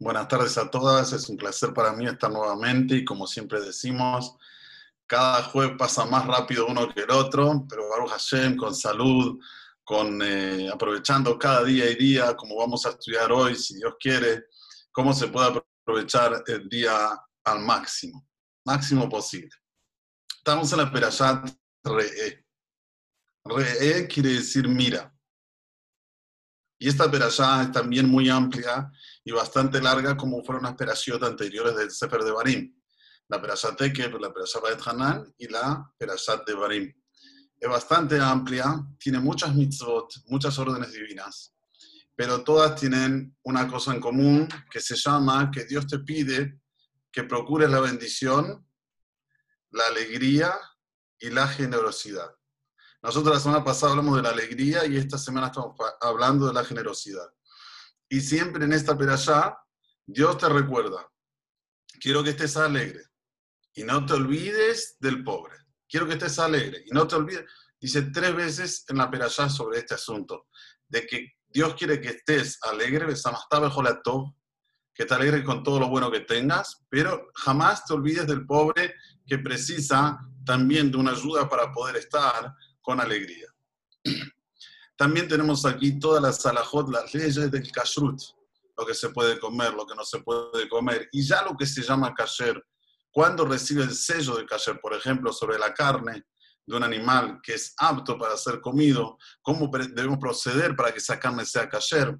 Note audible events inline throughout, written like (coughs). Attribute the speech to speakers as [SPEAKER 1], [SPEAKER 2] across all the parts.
[SPEAKER 1] Buenas tardes a todas, es un placer para mí estar nuevamente y como siempre decimos, cada jueves pasa más rápido uno que el otro, pero Baruch Hashem con salud, con eh, aprovechando cada día y día, como vamos a estudiar hoy, si Dios quiere, cómo se puede aprovechar el día al máximo, máximo posible. Estamos en la Perashat Re'e. Re'e quiere decir mira. Y esta perashá es también muy amplia y bastante larga como fueron las perashot anteriores del Sefer de Barim. La perashá Tekeb, la perashá Baet Hanan y la perashá de Barim. Es bastante amplia, tiene muchas mitzvot, muchas órdenes divinas, pero todas tienen una cosa en común que se llama que Dios te pide que procures la bendición, la alegría y la generosidad. Nosotros la semana pasada hablamos de la alegría y esta semana estamos hablando de la generosidad. Y siempre en esta perashá, Dios te recuerda, quiero que estés alegre y no te olvides del pobre. Quiero que estés alegre y no te olvides. Dice tres veces en la perashá sobre este asunto, de que Dios quiere que estés alegre, que te alegre con todo lo bueno que tengas, pero jamás te olvides del pobre que precisa también de una ayuda para poder estar con alegría. También tenemos aquí todas las salahot, las leyes del kashrut, lo que se puede comer, lo que no se puede comer, y ya lo que se llama kasher, cuando recibe el sello de kasher, por ejemplo, sobre la carne de un animal que es apto para ser comido, cómo debemos proceder para que esa carne sea kasher.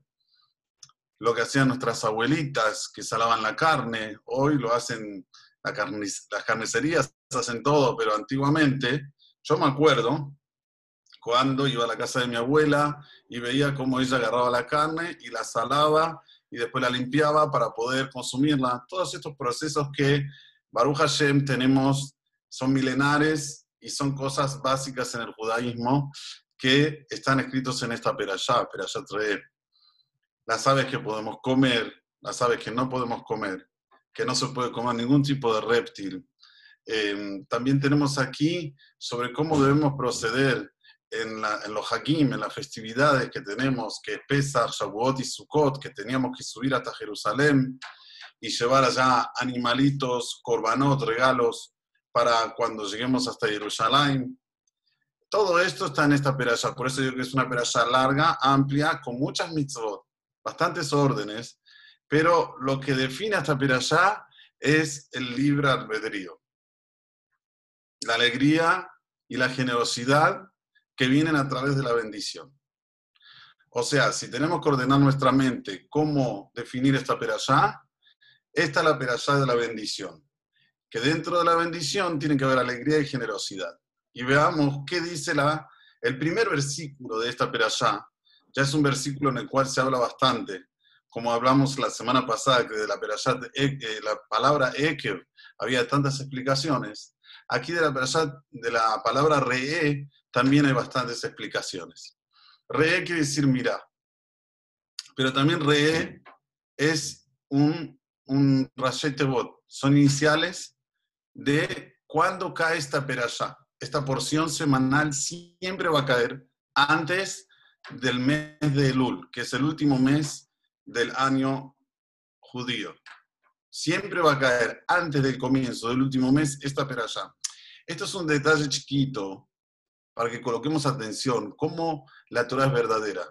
[SPEAKER 1] Lo que hacían nuestras abuelitas que salaban la carne, hoy lo hacen las carnicerías, hacen todo, pero antiguamente, yo me acuerdo, cuando iba a la casa de mi abuela y veía cómo ella agarraba la carne y la salaba y después la limpiaba para poder consumirla. Todos estos procesos que Baruch Hashem tenemos son milenares y son cosas básicas en el judaísmo que están escritos en esta perashá, perashá trae. Las aves que podemos comer, las aves que no podemos comer, que no se puede comer ningún tipo de reptil. Eh, también tenemos aquí sobre cómo debemos proceder en, los Hagim, en las festividades que tenemos, que es Pesach, Shavuot y Sukkot, que teníamos que subir hasta Jerusalén y llevar allá animalitos, korbanot, regalos, para cuando lleguemos hasta Jerusalén. Todo esto está en esta perasha, por eso digo que es una perasha larga, amplia, con muchas mitzvot, bastantes órdenes, pero lo que define esta perasha es el libre albedrío. La alegría y la generosidad que vienen a través de la bendición. O sea, si tenemos que ordenar nuestra mente cómo definir esta perashá, esta es la perashá de la bendición. Que dentro de la bendición tiene que haber alegría y generosidad. Y veamos qué dice la, el primer versículo de esta perashá. Ya es un versículo en el cual se habla bastante. Como hablamos la semana pasada, que de la perashá, eh, la palabra ekev había tantas explicaciones. Aquí de la de la palabra re'e, también hay bastantes explicaciones. Re quiere decir mira, pero también re es un, un bot, son iniciales de cuándo cae esta perashá. Esta porción semanal siempre va a caer antes del mes de Elul, que es el último mes del año judío. Siempre va a caer antes del comienzo del último mes esta perashá. Esto es un detalle chiquito, para que coloquemos atención, cómo la Torah es verdadera.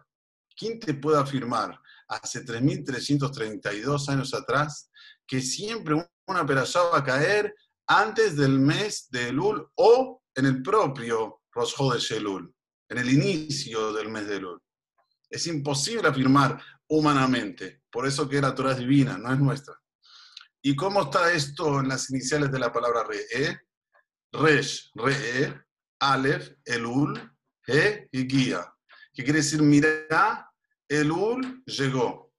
[SPEAKER 1] ¿Quién te puede afirmar hace 3.332 años atrás que siempre una perashá va a caer antes del mes de Elul o en el propio Rosh de Shelul, en el inicio del mes de Elul? Es imposible afirmar humanamente, por eso que la Torah es divina, no es nuestra. ¿Y cómo está esto en las iniciales de la palabra re? ¿Eh? Resh, re, Aleph, Elul, He y Guía. ¿Qué quiere decir? Mira, Elul llegó.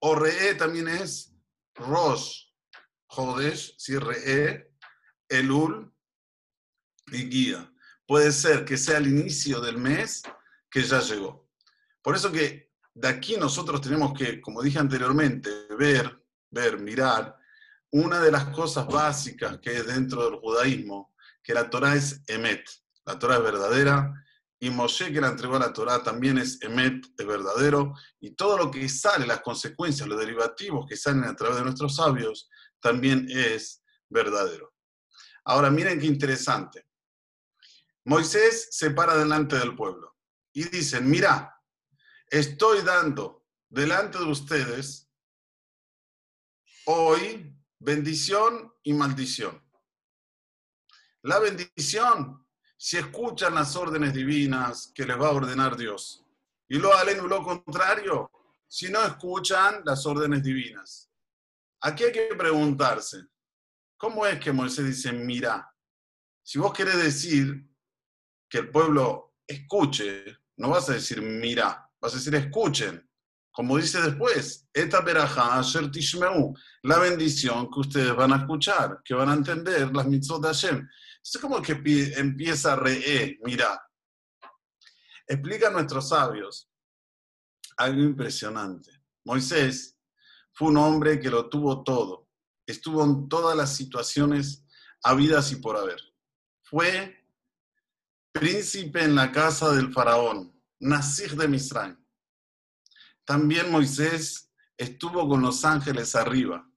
[SPEAKER 1] O Re también es Rosh, Jodesh, si Re, Elul y Guía. Puede ser que sea el inicio del mes que ya llegó. Por eso que de aquí nosotros tenemos que, como dije anteriormente, ver, ver, mirar, una de las cosas básicas que es dentro del judaísmo que la Torah es emet, la Torah es verdadera y Moshe que la entregó a la Torá también es Emet, es verdadero, y todo lo que sale, las consecuencias, los derivativos que salen a través de nuestros sabios, también es verdadero. Ahora miren qué interesante. Moisés se para delante del pueblo y dicen, mira, estoy dando delante de ustedes hoy bendición y maldición. La bendición si escuchan las órdenes divinas que les va a ordenar Dios. Y lo halen lo contrario, si no escuchan las órdenes divinas. Aquí hay que preguntarse, ¿cómo es que Moisés dice, mira, si vos querés decir que el pueblo escuche, no vas a decir mira, vas a decir escuchen. Como dice después, esta veraja, la bendición que ustedes van a escuchar, que van a entender las mitzvot de Hashem. Es como que empieza a re, mira. Explica a nuestros sabios algo impresionante. Moisés fue un hombre que lo tuvo todo. Estuvo en todas las situaciones habidas y por haber. Fue príncipe en la casa del faraón, Nasir de Misraim. También Moisés estuvo con los ángeles arriba.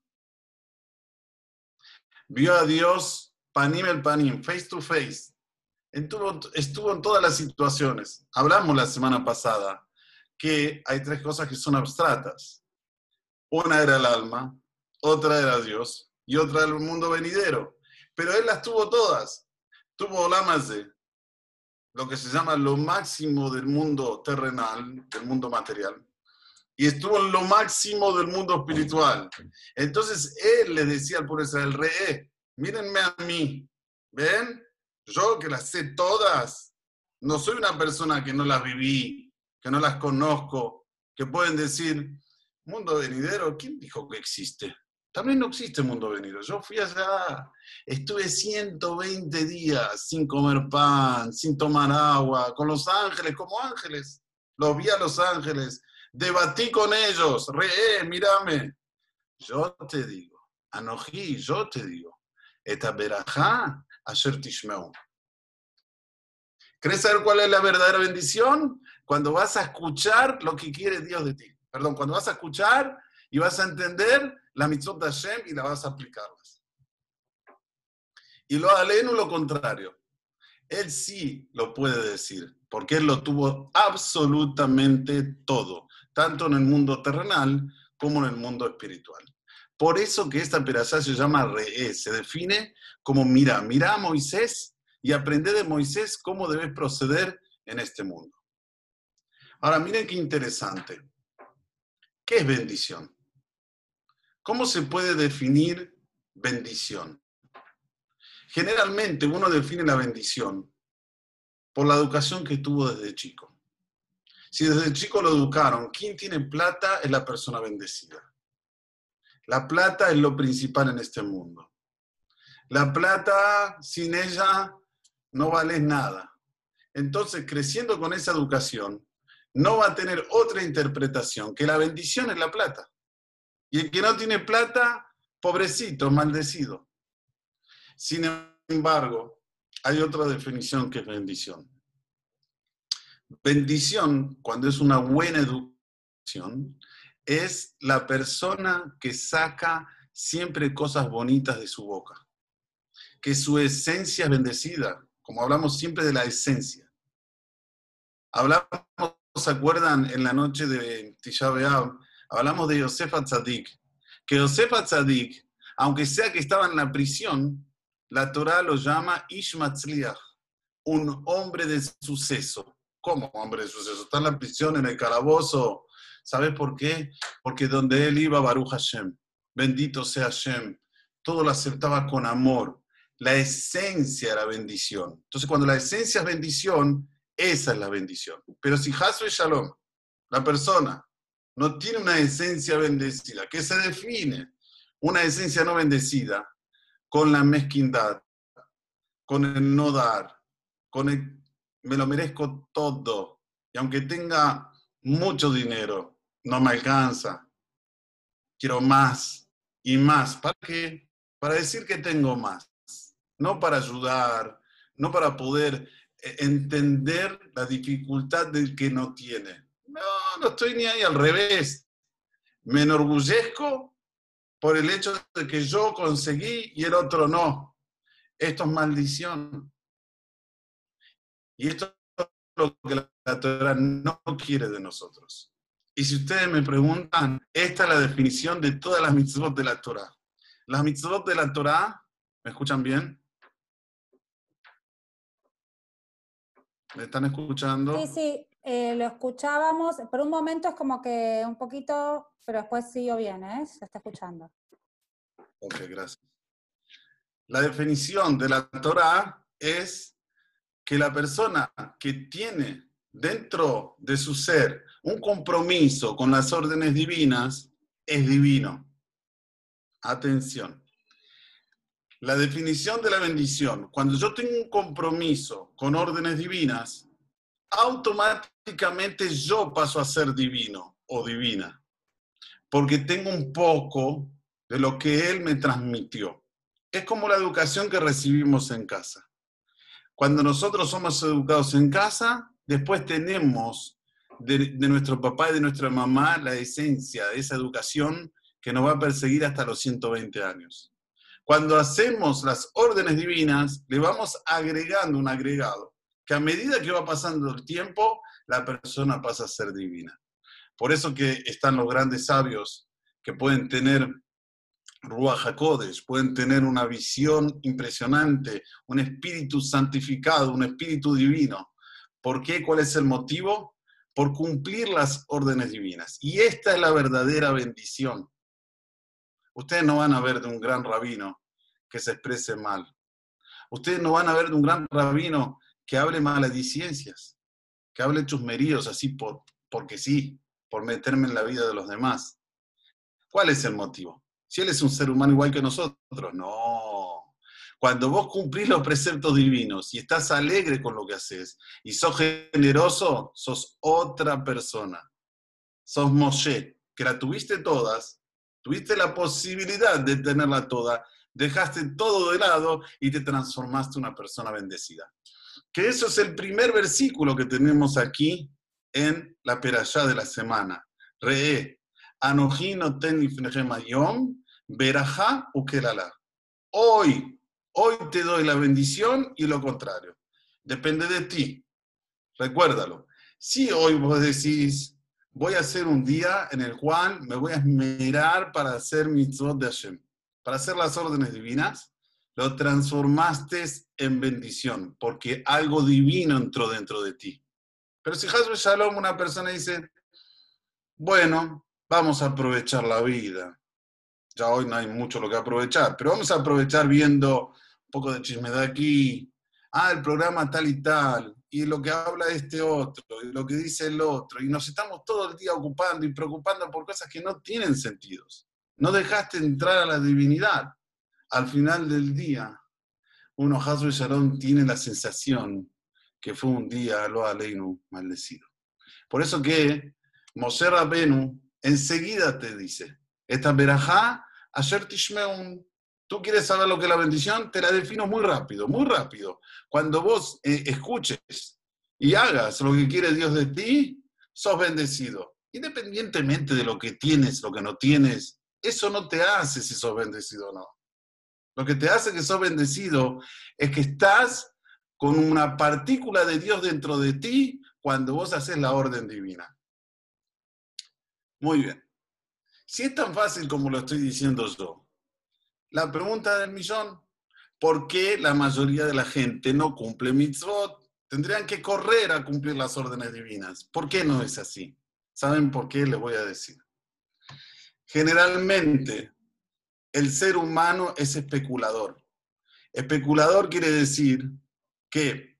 [SPEAKER 1] Vio a Dios panim el panim, face to face. Estuvo, estuvo en todas las situaciones. Hablamos la semana pasada que hay tres cosas que son abstratas. Una era el alma, otra era Dios y otra era el mundo venidero. Pero él las tuvo todas. Tuvo de lo que se llama lo máximo del mundo terrenal, del mundo material, y estuvo en lo máximo del mundo espiritual. Entonces él le decía al pueblo Israel, re, mírenme a mí, ¿ven? Yo que las sé todas, no soy una persona que no las viví, que no las conozco, que pueden decir, mundo venidero, ¿quién dijo que existe? También no existe mundo venidero. Yo fui allá, estuve 120 días sin comer pan, sin tomar agua, con los ángeles, como ángeles. Los vi a los ángeles, debatí con ellos, re, eh, mírame. Yo te digo, Anojí, yo te digo, esta verajá, ayer tishmeu. ¿Querés saber cuál es la verdadera bendición? Cuando vas a escuchar lo que quiere Dios de ti. Perdón, cuando vas a escuchar y vas a entender la mitzvot de Hashem y la vas a aplicarlas. Y lo aleno lo contrario. Él sí lo puede decir, porque él lo tuvo absolutamente todo, tanto en el mundo terrenal como en el mundo espiritual. Por eso que esta perashá se llama Re, se define como mira, mira a Moisés y aprende de Moisés cómo debes proceder en este mundo. Ahora, miren qué interesante. ¿Qué es bendición? ¿Cómo se puede definir bendición? Generalmente uno define la bendición por la educación que tuvo desde chico. Si desde chico lo educaron, quien tiene plata es la persona bendecida. La plata es lo principal en este mundo. La plata, sin ella, no vale nada. Entonces, creciendo con esa educación, no va a tener otra interpretación que la bendición es la plata. Y el que no tiene plata, pobrecito, maldecido. Sin embargo, hay otra definición que es bendición. Bendición, cuando es una buena educación, es la persona que saca siempre cosas bonitas de su boca, que su esencia es bendecida, como hablamos siempre de la esencia. Hablamos, ¿se acuerdan? En la noche de Tisha hablamos de Yosef Tzadik, que Yosef Tzadik, aunque sea que estaba en la prisión, la Torah lo llama Ishmatzliach, un hombre de suceso. ¿Cómo hombre de suceso? Está en la prisión, en el calabozo, ¿Sabes por qué? Porque donde él iba, Baruch Hashem, bendito sea Hashem, todo lo aceptaba con amor. La esencia era bendición. Entonces, cuando la esencia es bendición, esa es la bendición. Pero si Hasu y Shalom, la persona, no tiene una esencia bendecida, que se define una esencia no bendecida con la mezquindad, con el no dar, con el me lo merezco todo. Y aunque tenga mucho dinero, no me alcanza, quiero más y más. ¿Para qué? Para decir que tengo más, no para ayudar, no para poder entender la dificultad del que no tiene. No, no estoy ni ahí al revés. Me enorgullezco por el hecho de que yo conseguí y el otro no. Esto es maldición. Y esto es lo que la Torah no quiere de nosotros. Y si ustedes me preguntan, esta es la definición de todas las mitzvot de la Torah. Las mitzvot de la Torah, ¿me escuchan bien? ¿Me están escuchando?
[SPEAKER 2] Sí, sí, eh, lo escuchábamos. Por un momento es como que un poquito, pero después siguió bien, ¿eh? Se está escuchando.
[SPEAKER 1] Ok, gracias. La definición de la Torah es que la persona que tiene dentro de su ser un compromiso con las órdenes divinas es divino. Atención. La definición de la bendición, cuando yo tengo un compromiso con órdenes divinas, automáticamente yo paso a ser divino o divina, porque tengo un poco de lo que Él me transmitió. Es como la educación que recibimos en casa. Cuando nosotros somos educados en casa, después tenemos de, nuestro papá y de nuestra mamá la esencia de esa educación que nos va a perseguir hasta los 120 años. Cuando hacemos las órdenes divinas, le vamos agregando un agregado, que a medida que va pasando el tiempo, la persona pasa a ser divina. Por eso que están los grandes sabios que pueden tener Ruach HaKodesh, pueden tener una visión impresionante, un espíritu santificado, un espíritu divino. ¿Por qué? ¿Cuál es el motivo? Por cumplir las órdenes divinas. Y esta es la verdadera bendición. Ustedes no van a ver de un gran rabino que se exprese mal. Ustedes no van a ver de un gran rabino que hable malediciencias, que hable chusmeríos así por, porque sí, por meterme en la vida de los demás. ¿Cuál es el motivo? Si él es un ser humano igual que nosotros, no. Cuando vos cumplís los preceptos divinos y estás alegre con lo que haces y sos generoso, sos otra persona. Sos Moshe, que la tuviste todas, tuviste la posibilidad de tenerla toda, dejaste todo de lado y te transformaste en una persona bendecida. Que eso es el primer versículo que tenemos aquí en la perashá de la semana. Re, Anojino ten yom, verajá ukelala. Hoy, hoy te doy la bendición y lo contrario. Depende de ti. Recuérdalo. Si hoy vos decís, voy a hacer un día en el cual me voy a esmerar para hacer mitzvot de Hashem, para hacer las órdenes divinas, lo transformaste en bendición, porque algo divino entró dentro de ti. Pero si Hasbe Shalom, una persona dice, bueno, vamos a aprovechar la vida. Ya hoy no hay mucho lo que aprovechar, pero vamos a aprovechar viendo poco de chisme de aquí. Ah, el programa tal y tal, y lo que habla este otro, y lo que dice el otro, y nos estamos todo el día ocupando y preocupando por cosas que no tienen sentidos. No dejaste entrar a la divinidad. Al final del día, uno, Hasbe Sharon, tiene la sensación que fue un día lo aleinu maldecido. Por eso que Moshe Rabenu enseguida te dice, esta verajá, ayer tishmeun, tú quieres saber lo que es la bendición, te la defino muy rápido, muy rápido. Cuando vos eh, escuches y hagas lo que quiere Dios de ti, sos bendecido. Independientemente de lo que tienes, lo que no tienes, eso no te hace si sos bendecido o no. Lo que te hace que sos bendecido es que estás con una partícula de Dios dentro de ti cuando vos haces la orden divina. Muy bien. Si es tan fácil como lo estoy diciendo yo, la pregunta del millón, ¿por qué la mayoría de la gente no cumple mitzvot? Tendrían que correr a cumplir las órdenes divinas. ¿Por qué no es así? ¿Saben por qué? Les voy a decir. Generalmente, el ser humano es especulador. Especulador quiere decir que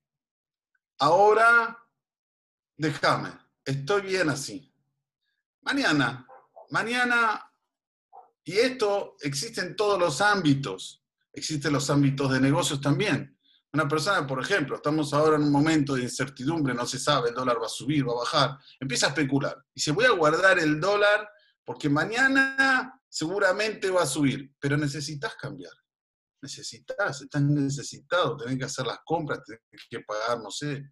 [SPEAKER 1] ahora, déjame, estoy bien así Mañana, mañana, y esto existe en todos los ámbitos, existen los ámbitos de negocios también. Una persona, por ejemplo, estamos ahora en un momento de incertidumbre, no se sabe, el dólar va a subir, va a bajar, empieza a especular. Y se voy a guardar el dólar porque mañana seguramente va a subir, pero necesitas cambiar. necesitas, estás necesitado, tenés que hacer las compras, tenés que pagar, no sé,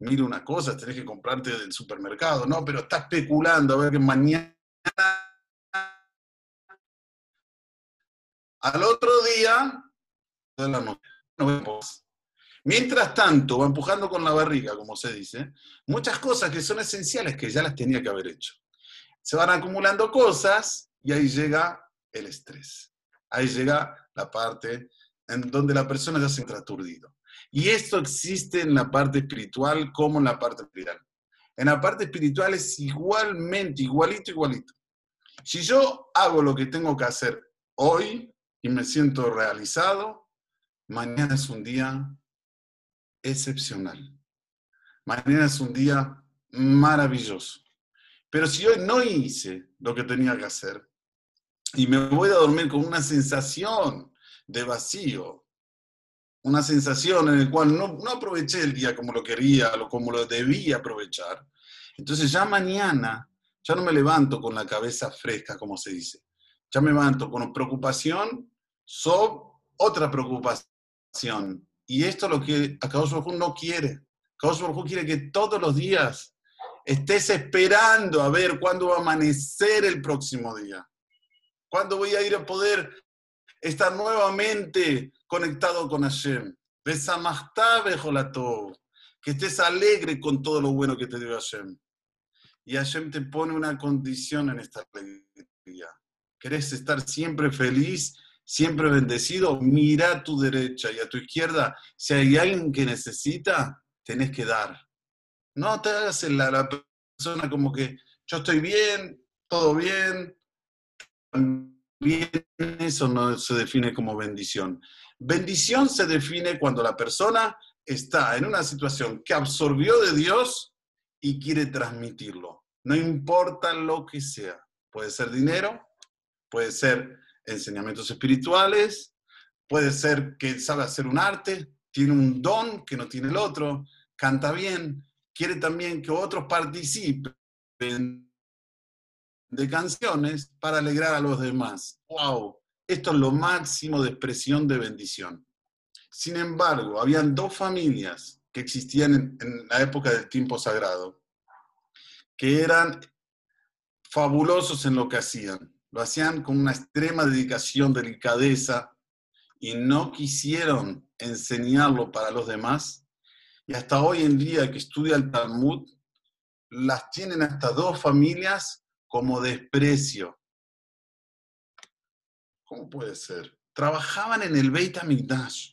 [SPEAKER 1] mil una cosa, tenés que comprarte del supermercado, no, pero está especulando a ver que mañana al otro día Mientras tanto, va empujando con la barriga, como se dice, muchas cosas que son esenciales que ya las tenía que haber hecho. Se van acumulando cosas y ahí llega el estrés. Ahí llega la parte en donde la persona ya se entra aturdido. Y esto existe en la parte espiritual como en la parte espiritual. En la parte espiritual es igualmente, igualito, igualito. Si yo hago lo que tengo que hacer hoy y me siento realizado, mañana es un día excepcional. Mañana es un día maravilloso. Pero si hoy no hice lo que tenía que hacer y me voy a dormir con una sensación de vacío, una sensación en la cual no, no aproveché el día como lo quería, o como lo debía aprovechar, entonces ya mañana ya no me levanto con la cabeza fresca, como se dice. Ya me levanto con preocupación sobre otra preocupación. Y esto es lo que Akadosh no quiere. Akadosh quiere que todos los días estés esperando a ver cuándo va a amanecer el próximo día. ¿Cuándo voy a ir a poder estar nuevamente conectado con Hashem? Que estés alegre con todo lo bueno que te dio Hashem. Y Hashem te pone una condición en esta alegría. ¿Querés estar siempre feliz, siempre bendecido? Mira a tu derecha y a tu izquierda. Si hay alguien que necesita, tenés que dar. No te hagas la, la persona como que yo estoy bien, todo bien. Bien, eso no se define como bendición. Bendición se define cuando la persona está en una situación que absorbió de Dios y quiere transmitirlo. No importa lo que sea. Puede ser dinero, puede ser enseñamientos espirituales, puede ser que sabe hacer un arte, tiene un don que no tiene el otro, canta bien, quiere también que otros participen de canciones para alegrar a los demás. ¡Wow! Esto es lo máximo de expresión de bendición. Sin embargo, habían dos familias que existían en, la época del tiempo sagrado, que eran fabulosos en lo que hacían. Lo hacían con una extrema dedicación, delicadeza, y no quisieron enseñarlo para los demás. Y hasta hoy en día que estudia el Talmud, las tienen hasta dos familias como desprecio. ¿Cómo puede ser? Trabajaban en el Beit HaMikdash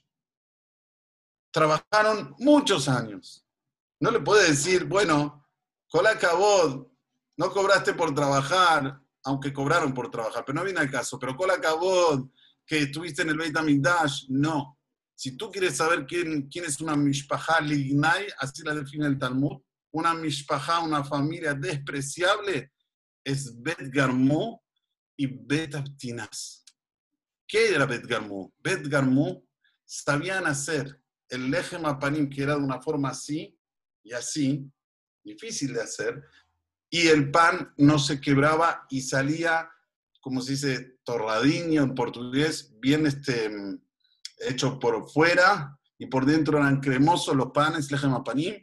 [SPEAKER 1] trabajaron muchos años. No le puede decir, bueno, Colá acabó, no cobraste por trabajar, aunque cobraron por trabajar, pero no viene al caso. Pero Colá acabó, que estuviste en el Beit HaMikdash, no. Si tú quieres saber quién, quién es una Mishpaha Lignai, así la define el Talmud, una Mishpaha, una familia despreciable, es Bet Garmu y Bet Abtinas. ¿Qué era Bet Garmu? Bet Garmu sabían hacer el eje mapanim, que era de una forma así y así, difícil de hacer, y el pan no se quebraba y salía, como se dice, torradiño en portugués, bien este, hecho por fuera y por dentro eran cremosos los panes, el mapanim,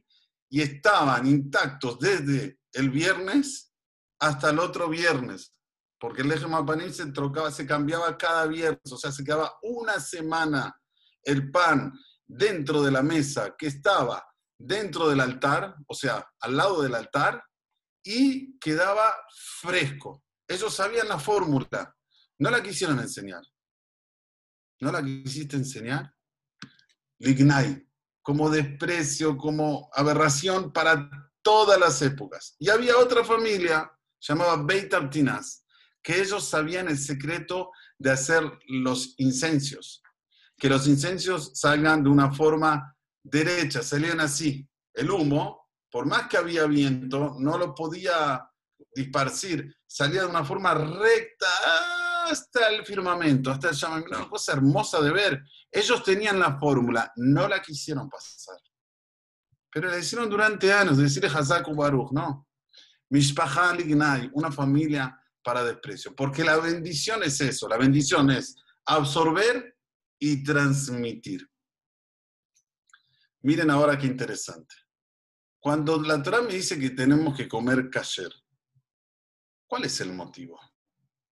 [SPEAKER 1] y estaban intactos desde el viernes hasta el otro viernes, porque el eje mapanim se trocaba, se cambiaba cada viernes, o sea, se quedaba una semana el pan dentro de la mesa que estaba dentro del altar, o sea, al lado del altar, y quedaba fresco. Ellos sabían la fórmula, no la quisieron enseñar. ¿No la quisiste enseñar? Lignai, como desprecio, como aberración para todas las épocas. Y había otra familia llamada Beit que ellos sabían el secreto de hacer los incensios que los incensios salgan de una forma derecha, salían así. El humo, por más que había viento, no lo podía disparcir, salía de una forma recta hasta el firmamento, hasta el llamamiento, una cosa hermosa de ver. Ellos tenían la fórmula, no la quisieron pasar. Pero la hicieron durante años, decirle Hazaku Baruch, ¿no? Mishpaha Lignai, una familia para desprecio. Porque la bendición es eso, la bendición es absorber y transmitir. Miren ahora qué interesante. Cuando la Torah me dice que tenemos que comer kasher, ¿cuál es el motivo?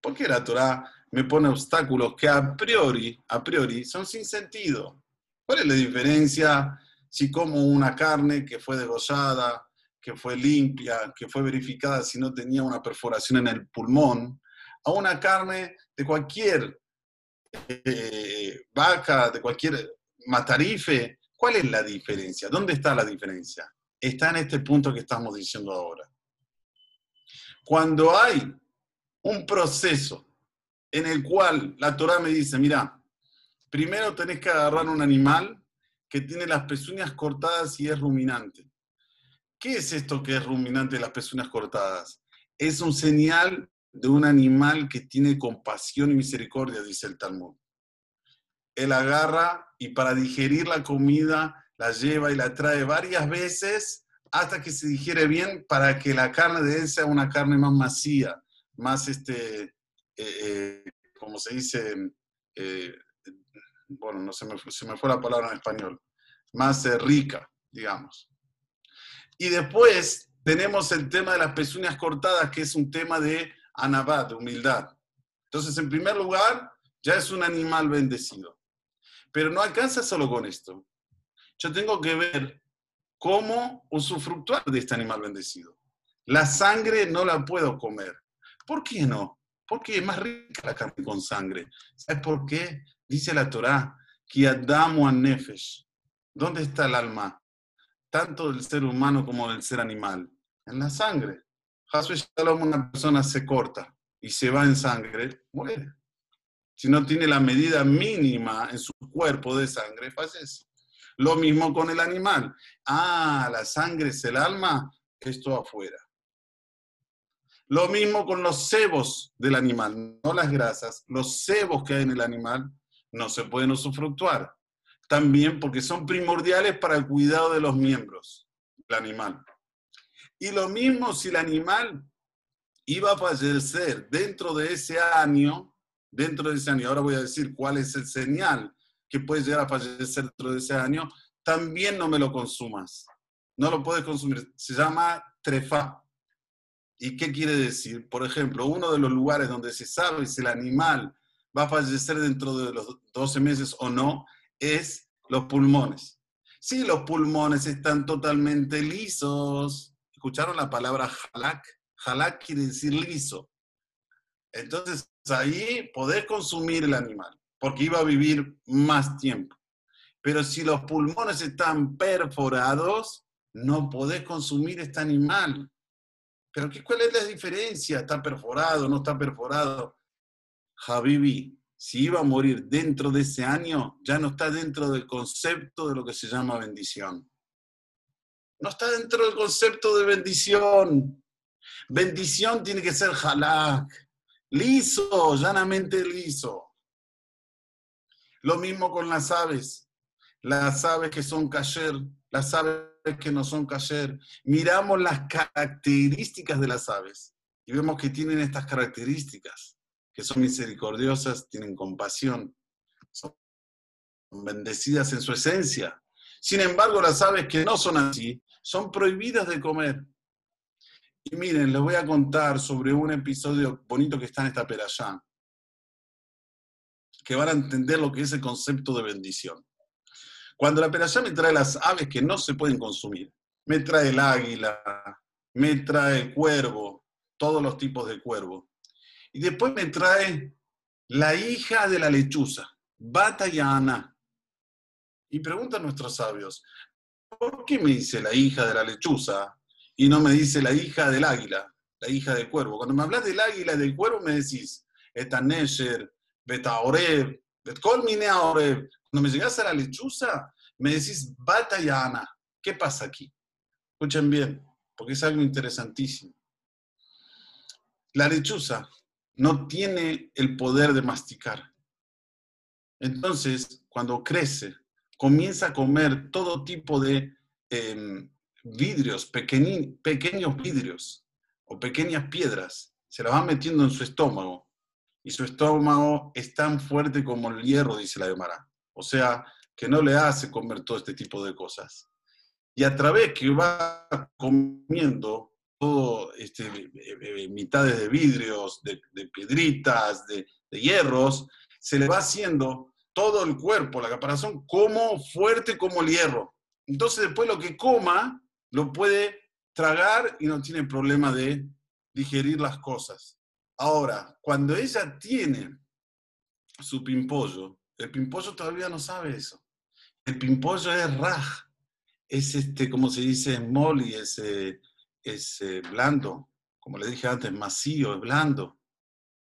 [SPEAKER 1] ¿Por qué la Torah me pone obstáculos que a priori, a priori, son sin sentido? ¿Cuál es la diferencia si como una carne que fue degollada, que fue limpia, que fue verificada si no tenía una perforación en el pulmón, a una carne de cualquier eh, vaca, de cualquier matarife? ¿Cuál es la diferencia? ¿Dónde está la diferencia? Está en este punto que estamos diciendo ahora. Cuando hay un proceso en el cual la Torah me dice, mira, primero tenés que agarrar un animal que tiene las pezuñas cortadas y es ruminante. ¿Qué es esto que es ruminante las pezuñas cortadas? Es un señal de un animal que tiene compasión y misericordia, dice el Talmud. Él agarra y para digerir la comida la lleva y la trae varias veces hasta que se digiere bien para que la carne de él sea una carne más macía, más, este, eh, eh, como se dice, eh, bueno, no se me, se me, fue la palabra en español, más rica, digamos. Y después tenemos el tema de las pezuñas cortadas, que es un tema de anabat, de humildad. Entonces, en primer lugar, ya es un animal bendecido. Pero no alcanza solo con esto. Yo tengo que ver cómo usufructuar de este animal bendecido. La sangre no la puedo comer. ¿Por qué no? Porque es más rica la carne con sangre. ¿Sabes por qué? Dice la Torá, que Adamu Nefesh. ¿Dónde está el alma? Tanto del ser humano como del ser animal. En la sangre. una persona se corta y se va en sangre, muere. Si no tiene la medida mínima en su cuerpo de sangre, fallece. Lo mismo con el animal. Ah, la sangre es el alma, esto afuera. Lo mismo con los cebos del animal, no las grasas, los cebos que hay en el animal no se pueden usufructuar. También porque son primordiales para el cuidado de los miembros del animal. Y lo mismo si el animal iba a fallecer dentro de ese año, dentro de ese año, ahora voy a decir cuál es el señal que puede llegar a fallecer dentro de ese año, también no me lo consumas. No lo puedes consumir. Se llama trefa. ¿Y qué quiere decir? Por ejemplo, uno de los lugares donde se sabe si el animal va a fallecer dentro de los 12 meses o no es los pulmones. Si los pulmones están totalmente lisos, ¿escucharon la palabra halak? Halak quiere decir liso. Entonces ahí podés consumir el animal, porque iba a vivir más tiempo. Pero si los pulmones están perforados, no podés consumir este animal. Pero ¿qué, ¿cuál es la diferencia? ¿Está perforado, no está perforado? Habibi, si iba a morir dentro de ese año, ya no está dentro del concepto de lo que se llama bendición. No está dentro del concepto de bendición. Bendición tiene que ser halak, liso, llanamente liso. Lo mismo con las aves. Las aves que son kasher, las aves que no son kasher, miramos las características de las aves y vemos que tienen estas características, que son misericordiosas, tienen compasión, son bendecidas en su esencia. Sin embargo, las aves que no son así, son prohibidas de comer. Y miren, les voy a contar sobre un episodio bonito que está en esta peralla, que van a entender lo que es el concepto de bendición. Cuando la perashá me trae las aves que no se pueden consumir, me trae el águila, me trae el cuervo, todos los tipos de cuervo. Y después me trae la hija de la lechuza, Bata y Ana. Preguntan nuestros sabios, ¿por qué me dice la hija de la lechuza y no me dice la hija del águila, la hija del cuervo? Cuando me hablas del águila y del cuervo me decís, Etanesher, Betaoreb, Betkolmineoreb, cuando me llegas a la lechuza, me decís bata y ana. ¿Qué pasa aquí? Escuchen bien, porque es algo interesantísimo. La lechuza no tiene el poder de masticar. Entonces, cuando crece, comienza a comer todo tipo de em, vidrios, pequeños vidrios o pequeñas piedras. Se las va metiendo en su estómago. Y su estómago es tan fuerte como el hierro, dice la Gemara o sea, que no le hace comer todo este tipo de cosas. Y a través que va comiendo todo este, eh, eh, mitades de vidrios, de, piedritas, de, de, hierros, se le va haciendo todo el cuerpo, la caparazón, como fuerte como el hierro. Entonces después lo que coma lo puede tragar y no tiene problema de digerir las cosas. Ahora, cuando ella tiene su pimpollo, el pimpollo todavía no sabe eso. El pimpollo es raj, es este, como se dice en moli, es, es blando, como le dije antes, macío, es blando.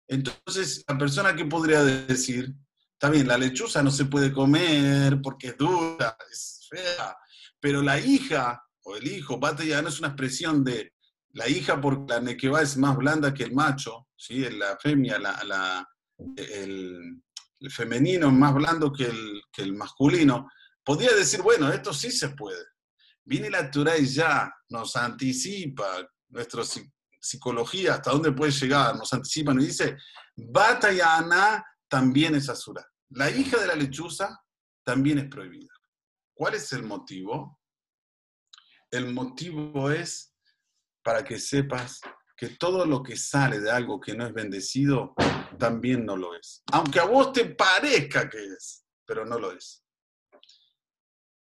[SPEAKER 1] Entonces, la persona que podría decir, está bien, la lechuza no se puede comer porque es dura, es fea, pero la hija o el hijo, bate ya no es una expresión de la hija porque la nequeva es más blanda que el macho, ¿sí? la femia, la, el, femenino es más blando que el, que el masculino. Podría decir, bueno, esto sí se puede. Viene la Torah y ya nos anticipa nuestra psicología, hasta dónde puede llegar, nos anticipa, nos dice, Bata y Ana también es Asura. La hija de la lechuza también es prohibida. ¿Cuál es el motivo? El motivo es para que sepas que todo lo que sale de algo que no es bendecido también no lo es. Aunque a vos te parezca que es, pero no lo es.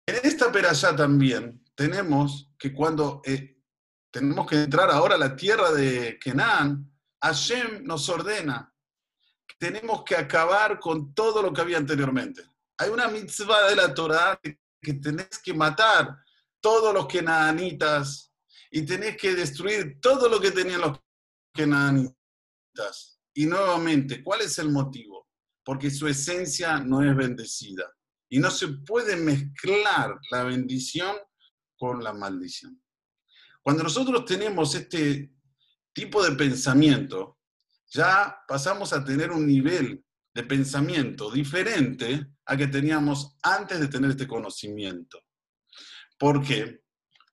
[SPEAKER 1] En esta peralla también tenemos que cuando eh, tenemos que entrar ahora a la tierra de Kenan, Hashem nos ordena que tenemos que acabar con todo lo que había anteriormente. Hay una mitzvah de la Torah que, tenés que matar todos los kenanitas y tenés que destruir todo lo que tenían los kenanitas. Y nuevamente, ¿cuál es el motivo? Porque su esencia no es bendecida. Y no se puede mezclar la bendición con la maldición. Cuando nosotros tenemos este tipo de pensamiento, ya pasamos a tener un nivel de pensamiento diferente a que teníamos antes de tener este conocimiento. ¿Por qué?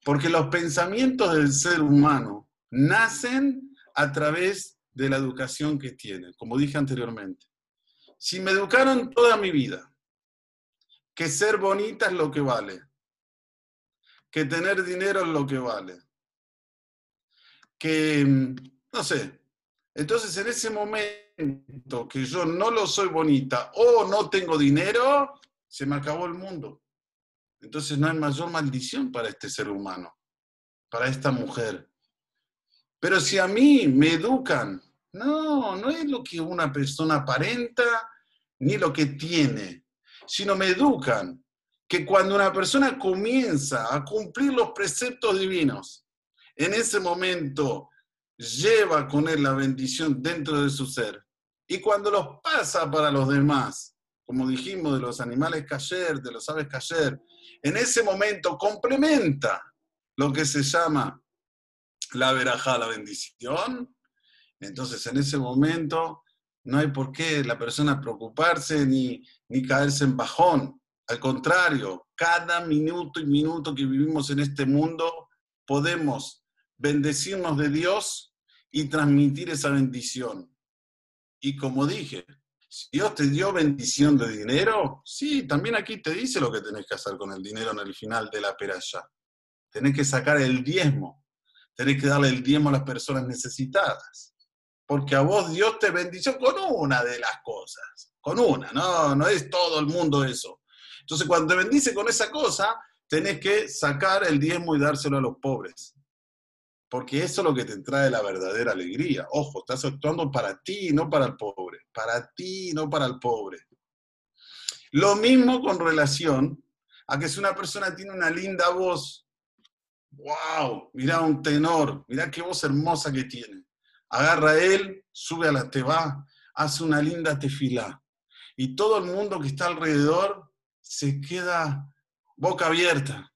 [SPEAKER 1] Porque los pensamientos del ser humano nacen a través de la educación que tiene, como dije anteriormente. Si me educaron toda mi vida que ser bonita es lo que vale, que tener dinero es lo que vale, que, no sé, entonces en ese momento que yo no lo soy bonita o no tengo dinero, se me acabó el mundo. Entonces no hay mayor maldición para este ser humano, para esta mujer. Pero si a mí me educan, no, no es lo que una persona aparenta ni lo que tiene, sino me educan que cuando una persona comienza a cumplir los preceptos divinos, en ese momento lleva con él la bendición dentro de su ser. Y cuando los pasa para los demás, como dijimos de los animales cayer, de los aves cayer, en ese momento complementa lo que se llama la verajá, la bendición. Entonces, en ese momento no hay por qué la persona preocuparse ni, ni caerse en bajón. Al contrario, cada minuto y minuto que vivimos en este mundo podemos bendecirnos de Dios y transmitir esa bendición. Y como dije, si Dios te dio bendición de dinero, sí, también aquí te dice lo que tenés que hacer con el dinero en el final de la peralla. Tenés que sacar el diezmo, tenés que darle el diezmo a las personas necesitadas. Porque a vos Dios te bendició con una de las cosas, con una, no, no es todo el mundo eso. Entonces cuando te bendice con esa cosa, tenés que sacar el diezmo y dárselo a los pobres porque eso es lo que te trae la verdadera alegría. Ojo, estás actuando para ti, no para el pobre. Para ti, no para el pobre. Lo mismo con relación a que si una persona tiene una linda voz, wow, mira un tenor, mira qué voz hermosa que tiene. Agarra a él, sube a la teba, hace una linda tefilá. Y todo el mundo que está alrededor se queda boca abierta.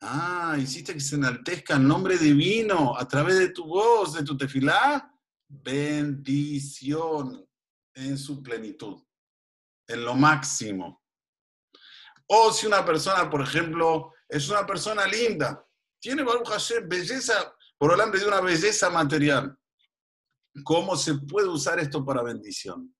[SPEAKER 1] Ah, hiciste que se enaltezca el nombre divino a través de tu voz, de tu tefilá. Bendición en su plenitud, en lo máximo. O si una persona, por ejemplo, es una persona linda, tiene Baruch Hashem, belleza, por hablando de una belleza material. ¿Cómo se puede usar esto para bendición?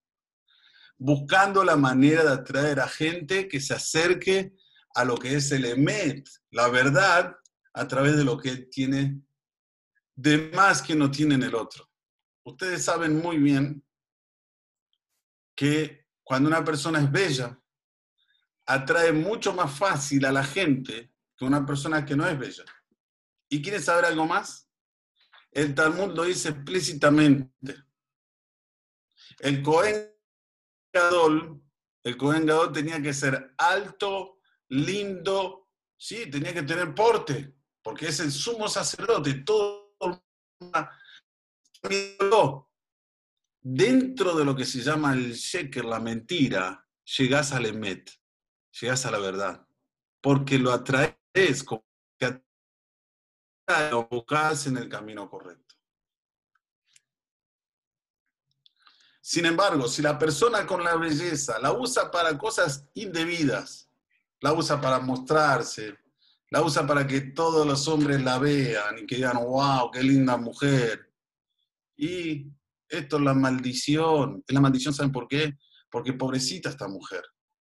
[SPEAKER 1] buscando la manera de atraer a gente que se acerque a lo que es el Emet, la verdad, a través de lo que tiene de más que no tiene en el otro. Ustedes saben muy bien que cuando una persona es bella, atrae mucho más fácil a la gente que una persona que no es bella. ¿Y quieren saber algo más? El Talmud lo dice explícitamente. El Cohen Gadol, el Cohen Gadol tenía que ser alto, lindo, sí, tenía que tener porte, porque es el sumo sacerdote, todo dentro de lo que se llama el sheker, la mentira, llegas al emet, llegas a la verdad, porque lo atraes, como que lo buscas en el camino correcto. Sin embargo, si la persona con la belleza la usa para cosas indebidas, la usa para mostrarse, la usa para que todos los hombres la vean y que digan, wow, qué linda mujer. Y esto es la maldición. Es la maldición, ¿saben por qué? Porque pobrecita esta mujer.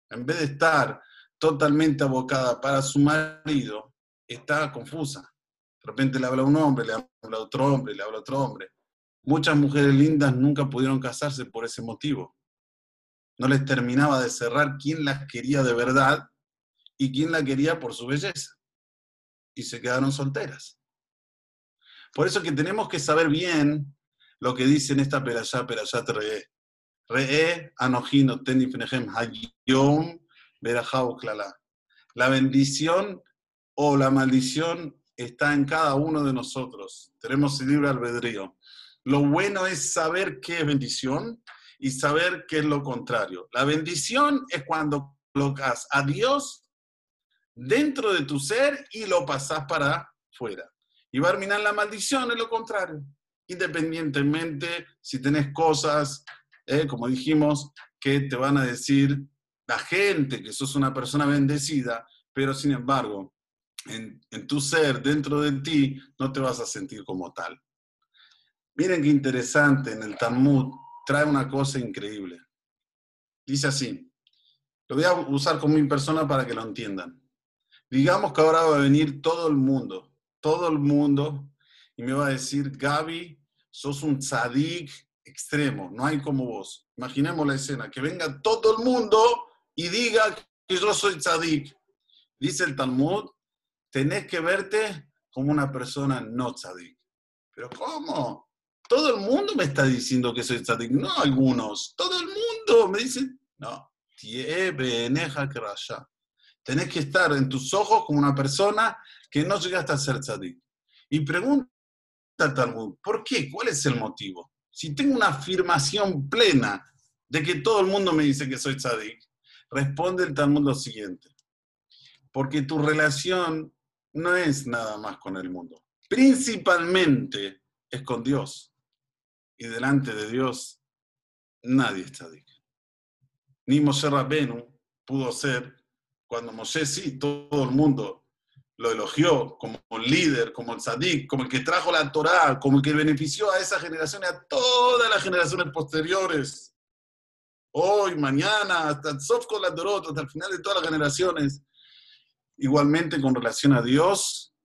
[SPEAKER 1] En vez de estar totalmente abocada para su marido, está confusa. De repente le habla un hombre, le habla otro hombre, le habla otro hombre. Muchas mujeres lindas nunca pudieron casarse por ese motivo. No les terminaba de cerrar quién las quería de verdad y quién la quería por su belleza. Y se quedaron solteras. Por eso que tenemos que saber bien lo que dice en esta perashá, perashá re. Re anojino tenifnehem hayom berajau klala. La bendición o la maldición está en cada uno de nosotros. Tenemos el libre albedrío. Lo bueno es saber qué es bendición y saber qué es lo contrario. La bendición es cuando colocas a Dios dentro de tu ser y lo pasas para fuera. Y va a terminar la maldición es lo contrario. Independientemente si tenés cosas, eh, como dijimos, que te van a decir la gente que sos una persona bendecida, pero sin embargo, en tu ser, dentro de ti, no te vas a sentir como tal. Miren qué interesante, en el Talmud trae una cosa increíble. Dice así, lo voy a usar como mi persona para que lo entiendan. Digamos que ahora va a venir todo el mundo, todo el mundo, y me va a decir, Gaby, sos un tzadik extremo, no hay como vos. Imaginemos la escena, que venga todo el mundo y diga que yo soy tzadik. Dice el Talmud, tenés que verte como una persona no tzadik. ¿Pero cómo? todo el mundo me está diciendo que soy tzadik, no algunos, todo el mundo me dice, no, tenés que estar en tus ojos como una persona que no llegaste a ser tzadik. Y pregunta al Talmud, ¿por qué? ¿Cuál es el motivo? Si tengo una afirmación plena de que todo el mundo me dice que soy tzadik, responde el Talmud lo siguiente, porque tu relación no es nada más con el mundo, principalmente es con Dios y delante de Dios nadie está digno. Ni Moshe Rabenu pudo ser, cuando Moshe sí, todo el mundo lo elogió como líder, como el tzadik, como el que trajo la Torá, como el que benefició a esa generación y a todas las generaciones posteriores. Hoy, mañana, hasta Sofko hasta el final de todas las generaciones. Igualmente con relación a Dios,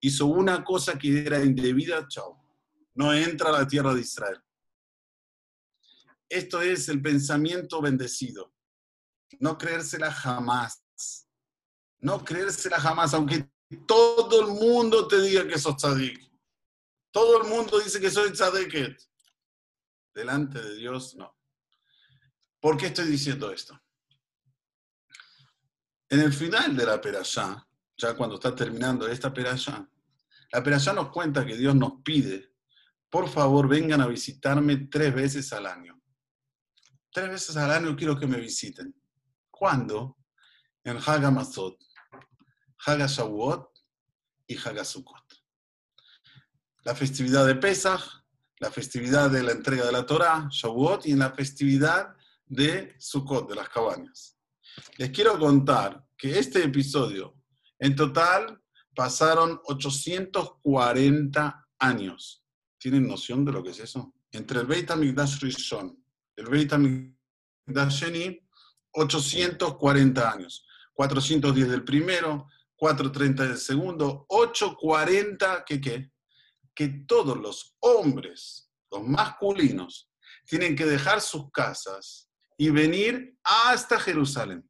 [SPEAKER 1] hizo una cosa que era indebida, chao no entra a la tierra de Israel. Esto es el pensamiento bendecido. No creérsela jamás. No creérsela jamás, aunque todo el mundo te diga que sos tzadik. Todo el mundo dice que soy tzadiket. Delante de Dios, no. ¿Por qué estoy diciendo esto? En el final de la perashá, ya cuando está terminando esta perashá, la perashá nos cuenta que Dios nos pide por favor vengan a visitarme tres veces al año. Tres veces al año quiero que me visiten. ¿Cuándo? En Hagamazot, Hagashavuot y Hagasukot. La festividad de Pesach, la festividad de la entrega de la Torah, Shavuot, y en la festividad de Sukkot, de las cabañas. Les quiero contar que este episodio, en total, pasaron 840 años ¿Tienen noción de lo que es eso? Entre el Beit HaMikdash Rishon, el Beit HaMikdash Dasheni, 840 años. 410 del primero, 430 del segundo, 840, ¿qué qué? Que todos los hombres, los masculinos, tienen que dejar sus casas y venir hasta Jerusalén.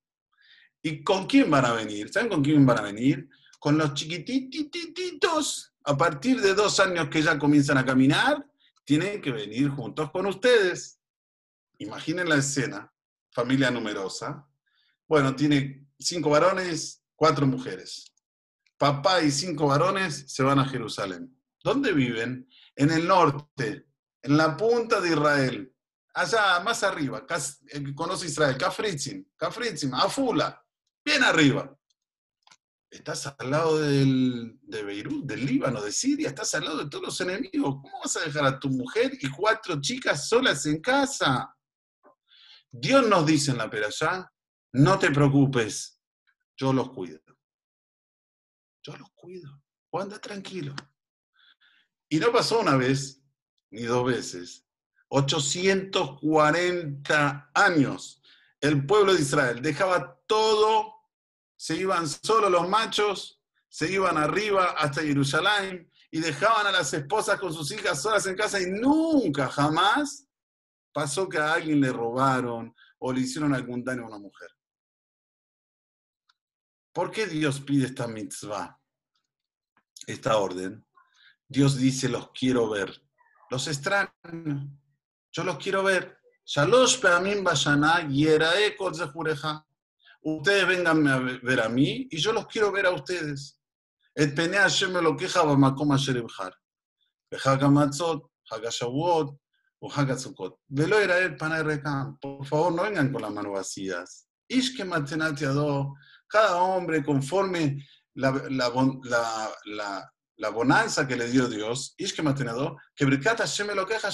[SPEAKER 1] ¿Y con quién van a venir? ¿Saben con quién van a venir? Con los chiquitititos. A partir de dos años que ya comienzan a caminar, tienen que venir juntos con ustedes. Imaginen la escena, familia numerosa. Bueno, tiene cinco varones, cuatro mujeres. Papá y cinco varones se van a Jerusalén. ¿Dónde viven? En el norte, en la punta de Israel. Allá, más arriba, conoce Israel, Kafritzim, Kafritzim, Afula, bien arriba. Estás al lado del, de Beirut, del Líbano, de Siria, estás al lado de todos los enemigos. ¿Cómo vas a dejar a tu mujer y cuatro chicas solas en casa? Dios nos dice en la Perashá, no te preocupes, yo los cuido. Yo los cuido. O anda tranquilo. Y no pasó una vez, ni dos veces. 840 años. El pueblo de Israel dejaba todo se iban solo los machos, se iban arriba hasta Jerusalén y dejaban a las esposas con sus hijas solas en casa y nunca, jamás pasó que a alguien le robaron o le hicieron algún daño a una mujer. ¿Por qué Dios pide esta mitzvah, esta orden? Dios dice, los quiero ver. Los extraño. Yo los quiero ver. Pe'amim ustedes vengan a ver a mí y yo los quiero ver a ustedes. Et. Por favor, no vengan con las manos vacías. Cada hombre conforme la, la, la, bonanza que le dio Dios, Ish que Birkat Hashem me lo queja.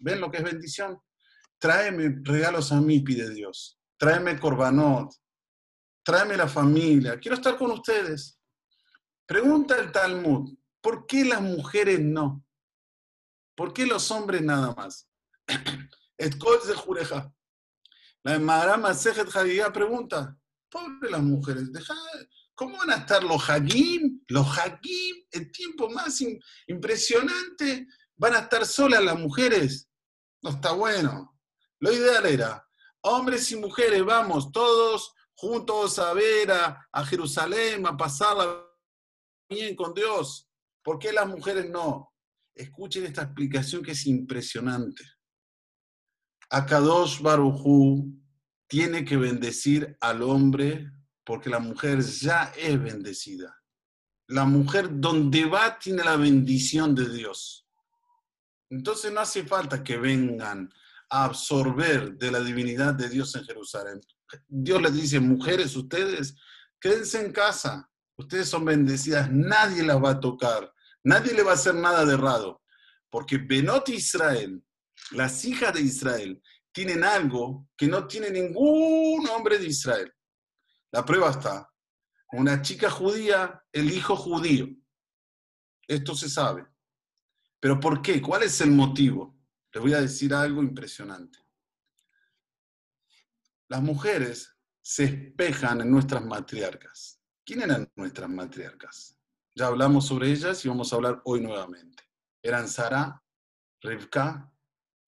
[SPEAKER 1] Ven lo que es bendición. Tráeme regalos a mí, pide Dios. Tráeme korbanot, tráeme la familia, quiero estar con ustedes. Pregunta el Talmud, ¿por qué las mujeres no? ¿Por qué los hombres nada más? (coughs) Jureja. La Marama Sejet Hagigá pregunta, pobre las mujeres, deja, ¿cómo van a estar los Hagim? Los Hagim, el tiempo más impresionante, van a estar solas las mujeres. No está bueno. Lo ideal era, hombres y mujeres, vamos, todos juntos a ver a, Jerusalén, a pasarla bien con Dios. ¿Por qué las mujeres no? Escuchen esta explicación que es impresionante. Akadosh Barujú tiene que bendecir al hombre porque la mujer ya es bendecida. La mujer donde va tiene la bendición de Dios. Entonces no hace falta que vengan a absorber de la divinidad de Dios en Jerusalén. Dios les dice, mujeres, ustedes quédense en casa, ustedes son bendecidas, nadie las va a tocar, nadie le va a hacer nada de errado, porque Benot Israel, las hijas de Israel, tienen algo que no tiene ningún hombre de Israel. La prueba está, una chica judía, el hijo judío. Esto se sabe. Pero ¿por qué? ¿Cuál es el motivo? Les voy a decir algo impresionante. Las mujeres se espejan en nuestras matriarcas. ¿Quién eran nuestras matriarcas? Ya hablamos sobre ellas y vamos a hablar hoy nuevamente. Eran Sara, Rivka,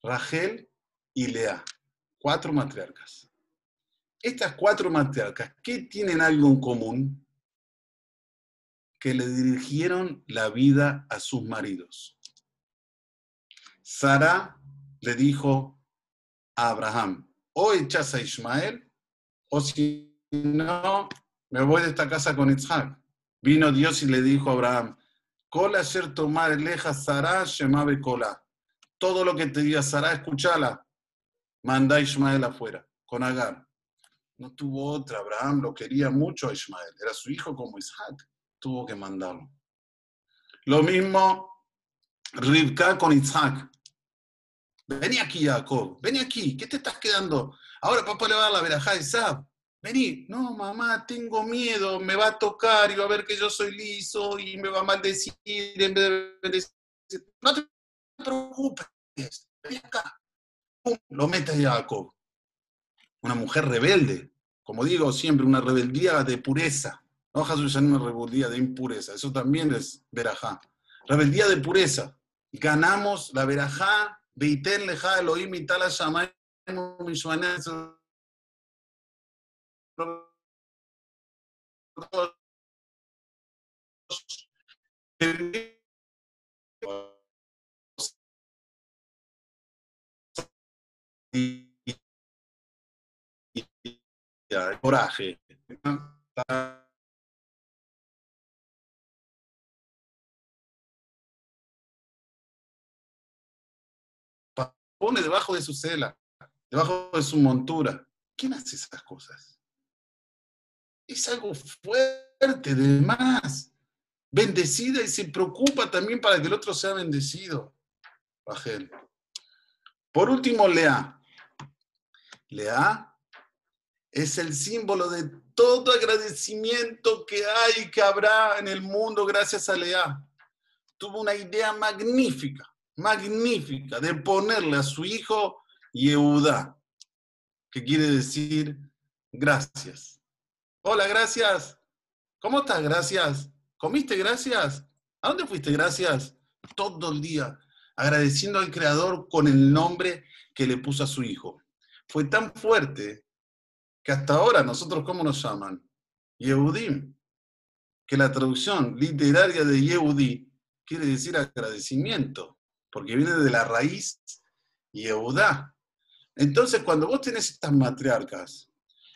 [SPEAKER 1] Rachel y Lea. Cuatro matriarcas. Estas cuatro matriarcas, ¿qué tienen algo en común? Que le dirigieron la vida a sus maridos. Sara le dijo a Abraham, o echas a Ismael, o si no, me voy de esta casa con Isaac. Vino Dios y le dijo a Abraham, Cola ser tomar leja Sara, shemabe cola. Todo lo que te diga Sara, escúchala. Manda a Ismael afuera, con Agar. No tuvo otra, Abraham lo quería mucho a Ismael, era su hijo como Isaac, tuvo que mandarlo. Lo mismo Rivka con Isaac. Vení aquí, Jacob, vení aquí, ¿qué te estás quedando? Ahora papá le va a dar la verajá de Sab. Vení, no, mamá, tengo miedo, me va a tocar y va a ver que yo soy liso y me va a maldecir en vez de bendecir. No te preocupes, vení acá. Lo metes a Jacob. una mujer rebelde. Como digo siempre, una rebeldía de pureza. No una rebeldía de impureza. Eso también es verajá. Rebeldía de pureza. Ganamos la verajá, beiten leja Elohim y tal coraje. Pone debajo de su cela, debajo de su montura. ¿Quién hace esas cosas? Es algo fuerte, de más. Bendecida y se preocupa también para que el otro sea bendecido. Por último, Lea. Lea es el símbolo de todo agradecimiento que hay y que habrá en el mundo gracias a Lea. Tuvo una idea magnífica, magnífica, de ponerle a su hijo Yehuda, que quiere decir gracias. Hola, gracias. ¿Cómo estás? Gracias. ¿Comiste? Gracias. ¿A dónde fuiste? Gracias. Todo el día, agradeciendo al Creador con el nombre que le puso a su hijo. Fue tan fuerte que hasta ahora nosotros, ¿cómo nos llaman? Yehudim. Que la traducción literaria de Yehudí quiere decir agradecimiento, porque viene de la raíz Yehudá. Entonces, cuando vos tenés estas matriarcas,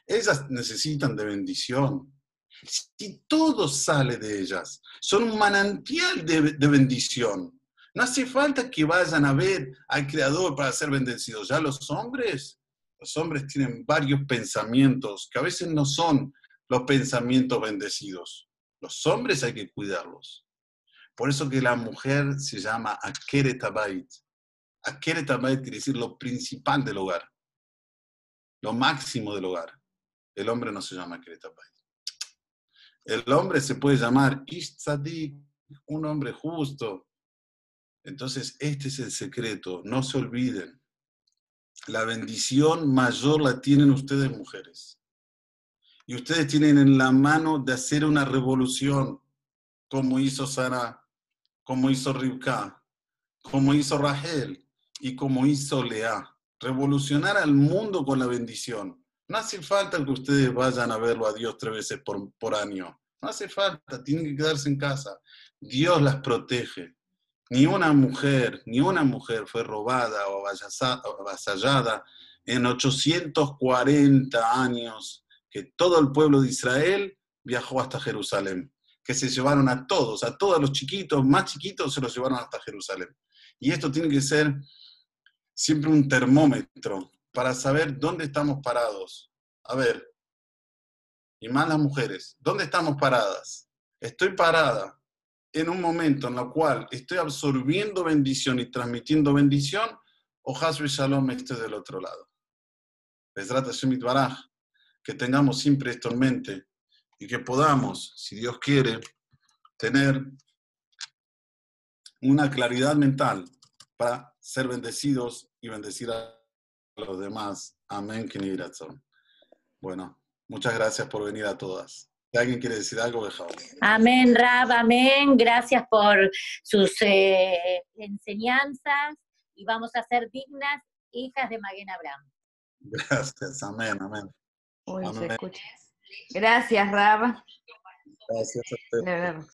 [SPEAKER 1] ellas necesitan de bendición. Si todo sale de ellas, son un manantial de bendición. No hace falta que vayan a ver al Creador para ser bendecidos. Ya los hombres los hombres tienen varios pensamientos que a veces no son los pensamientos bendecidos. Los hombres hay que cuidarlos. Por eso que la mujer se llama Akeretabait. Akeretabait quiere decir lo principal del hogar, lo máximo del hogar. El hombre no se llama Akeretabait. El hombre se puede llamar Ishtzadik, un hombre justo. Entonces, este es el secreto. No se olviden la bendición mayor la tienen ustedes mujeres. Y ustedes tienen en la mano de hacer una revolución, como hizo Sara, como hizo Rivka, como hizo Rahel y como hizo Lea. Revolucionar al mundo con la bendición. No hace falta que ustedes vayan a verlo a Dios tres veces por, por año. No hace falta, tienen que quedarse en casa. Dios las protege. Ni una mujer, ni una mujer fue robada o avasallada en 840 años que todo el pueblo de Israel viajó hasta Jerusalén, que se llevaron a todos, a todos los chiquitos, más chiquitos, se los llevaron hasta Jerusalén. Y esto tiene que ser siempre un termómetro para saber dónde estamos parados. A ver, y más las mujeres, ¿dónde estamos paradas? Estoy parada en un momento en el cual estoy absorbiendo bendición y transmitiendo bendición, o Hasbe Shalom esté del otro lado. trata Shemit Baraj, que tengamos siempre esto en mente y que podamos, si Dios quiere, tener una claridad mental para ser bendecidos y bendecir a los demás. Amén. Bueno, muchas gracias por venir a todas alguien quiere decir algo, dejado.
[SPEAKER 3] Amén, Rab, amén. Gracias por sus eh, enseñanzas y vamos a ser dignas hijas de Maguen Abraham.
[SPEAKER 1] Gracias, amén, amén.
[SPEAKER 4] Uy, Se escucha. Gracias, Rab.
[SPEAKER 1] Gracias a usted.